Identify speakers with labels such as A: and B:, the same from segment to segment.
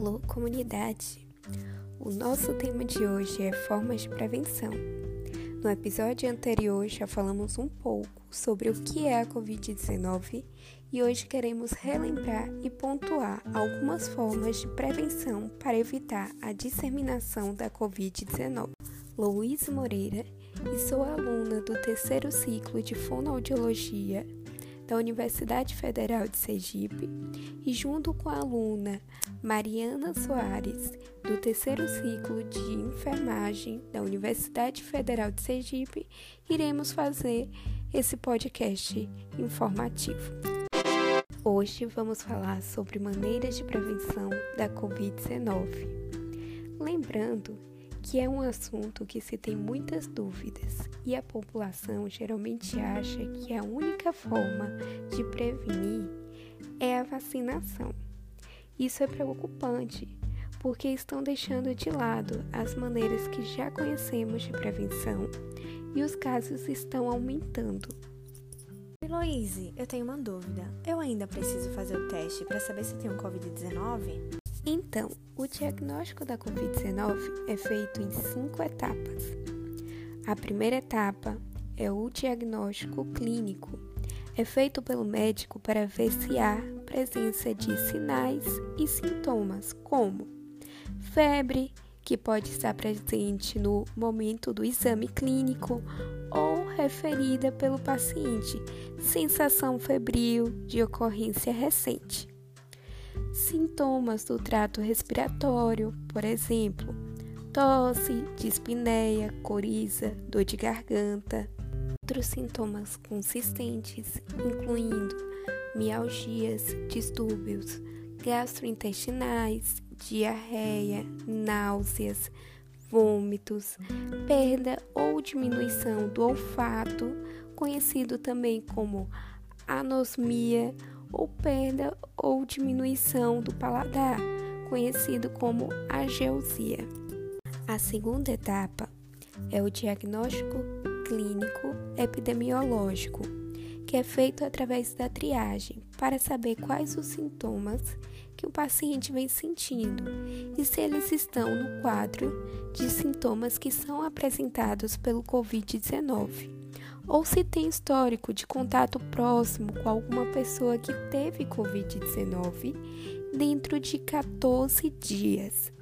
A: Alô, comunidade! O nosso tema de hoje é formas de prevenção. No episódio anterior já falamos um pouco sobre o que é a Covid-19 e hoje queremos relembrar e pontuar algumas formas de prevenção para evitar a disseminação da Covid-19. Luiz Moreira e sou aluna do terceiro ciclo de Fonoaudiologia da Universidade Federal de Sergipe e, junto com a aluna Mariana Soares, do terceiro ciclo de enfermagem da Universidade Federal de Sergipe, iremos fazer esse podcast informativo. Hoje vamos falar sobre maneiras de prevenção da Covid-19. Lembrando que é um assunto que se tem muitas dúvidas e a população geralmente acha que a única forma de prevenir é a vacinação. Isso é preocupante, porque estão deixando de lado as maneiras que já conhecemos de prevenção e os casos estão aumentando.
B: Heloise, eu tenho uma dúvida. Eu ainda preciso fazer o teste para saber se tenho Covid-19?
A: Então, o diagnóstico da Covid-19 é feito em cinco etapas. A primeira etapa é o diagnóstico clínico. É feito pelo médico para ver se há presença de sinais e sintomas, como febre, que pode estar presente no momento do exame clínico ou referida pelo paciente, sensação febril de ocorrência recente. Sintomas do trato respiratório, por exemplo, tosse, dispneia, coriza, dor de garganta. Outros sintomas consistentes, incluindo mialgias, distúrbios gastrointestinais, diarreia, náuseas, vômitos, perda ou diminuição do olfato, conhecido também como anosmia ou perda ou diminuição do paladar, conhecido como ageusia. A segunda etapa é o diagnóstico clínico epidemiológico, que é feito através da triagem para saber quais os sintomas que o paciente vem sentindo e se eles estão no quadro de sintomas que são apresentados pelo Covid-19 ou se tem histórico de contato próximo com alguma pessoa que teve Covid-19 dentro de 14 dias.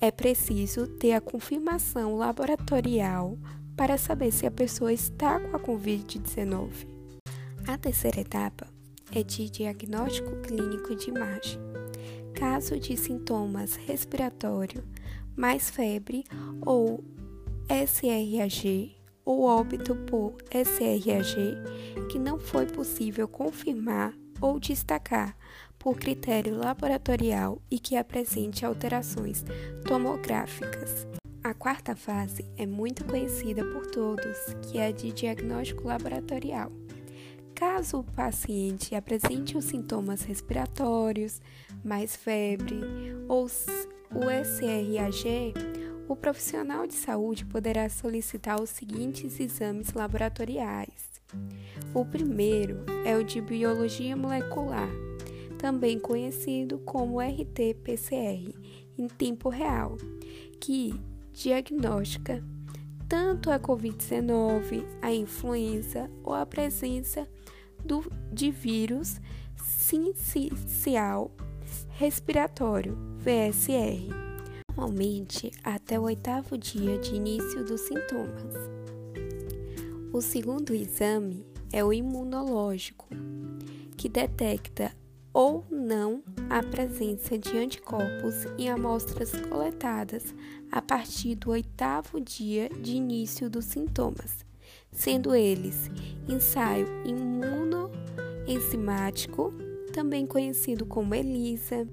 A: É preciso ter a confirmação laboratorial para saber se a pessoa está com a Covid-19. A terceira etapa é de diagnóstico clínico de imagem. Caso de sintomas respiratório, mais febre ou SRAG, ou óbito por SRAG que não foi possível confirmar ou destacar por critério laboratorial e que apresente alterações tomográficas. A quarta fase é muito conhecida por todos, que é a de diagnóstico laboratorial. Caso o paciente apresente os sintomas respiratórios, mais febre ou o SRAG, o profissional de saúde poderá solicitar os seguintes exames laboratoriais. O primeiro é o de biologia molecular, também conhecido como RT-PCR, em tempo real, que diagnostica tanto a COVID-19, a influenza ou a presença do, de vírus sincicial respiratório, VSR normalmente até o oitavo dia de início dos sintomas. O segundo exame é o imunológico, que detecta ou não a presença de anticorpos em amostras coletadas a partir do oitavo dia de início dos sintomas, sendo eles ensaio imunoenzimático, também conhecido como ELISA,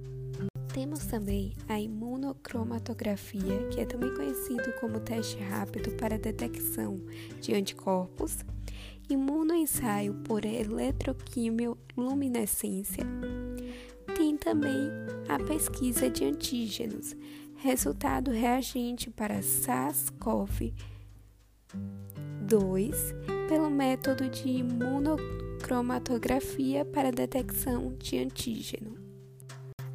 A: temos também a imunocromatografia, que é também conhecido como teste rápido para detecção de anticorpos, imunoensaio por eletroquimioluminescência. Também a pesquisa de antígenos, resultado reagente para SARS-CoV-2 pelo método de imunocromatografia para detecção de antígeno.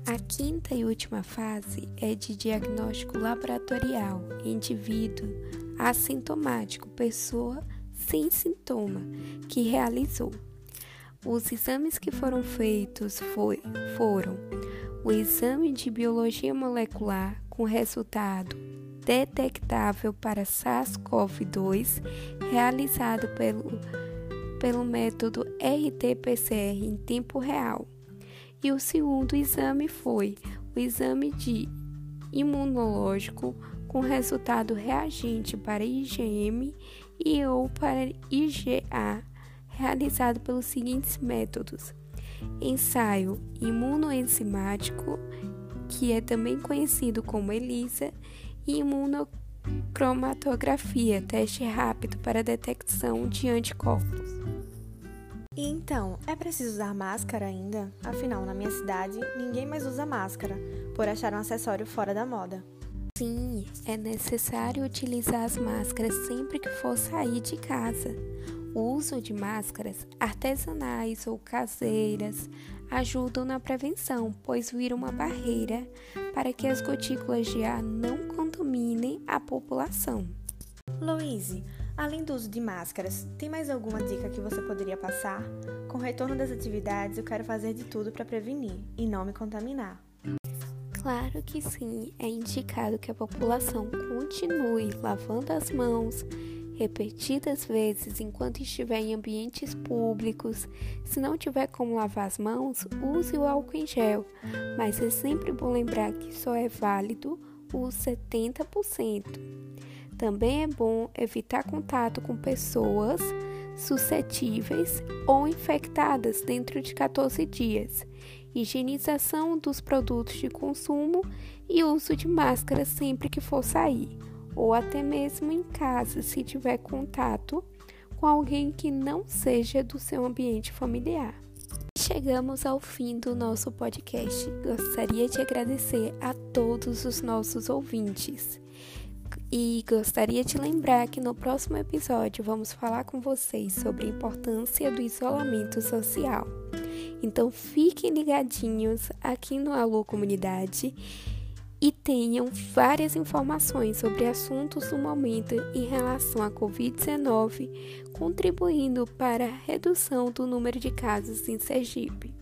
A: A quinta e última fase é de diagnóstico laboratorial, indivíduo assintomático, pessoa sem sintoma, que realizou. Os exames que foram feitos foi, foram o exame de biologia molecular com resultado detectável para SARS-CoV-2, realizado pelo, pelo método RT-PCR em tempo real. E o segundo exame foi o exame de imunológico com resultado reagente para IgM e ou para IgA, realizado pelos seguintes métodos: ensaio imunoenzimático, que é também conhecido como ELISA, e imunocromatografia, teste rápido para detecção de anticorpos.
B: E então, é preciso usar máscara ainda? Afinal, na minha cidade, ninguém mais usa máscara, por achar um acessório fora da moda.
A: Sim, é necessário utilizar as máscaras sempre que for sair de casa. O uso de máscaras artesanais ou caseiras ajudam na prevenção, pois viram uma barreira para que as gotículas de ar não contaminem a população.
B: Louise, além do uso de máscaras, tem mais alguma dica que você poderia passar? Com o retorno das atividades, eu quero fazer de tudo para prevenir e não me contaminar.
A: Claro que sim, é indicado que a população continue lavando as mãos repetidas vezes enquanto estiver em ambientes públicos. Se não tiver como lavar as mãos, use o álcool em gel, mas é sempre bom lembrar que só é válido os 70%. Também é bom evitar contato com pessoas suscetíveis ou infectadas dentro de 14 dias higienização dos produtos de consumo e uso de máscara sempre que for sair, ou até mesmo em casa se tiver contato com alguém que não seja do seu ambiente familiar. Chegamos ao fim do nosso podcast. Gostaria de agradecer a todos os nossos ouvintes. E gostaria de lembrar que no próximo episódio vamos falar com vocês sobre a importância do isolamento social. Então fiquem ligadinhos aqui no Alô Comunidade e tenham várias informações sobre assuntos do momento em relação à Covid-19, contribuindo para a redução do número de casos em Sergipe.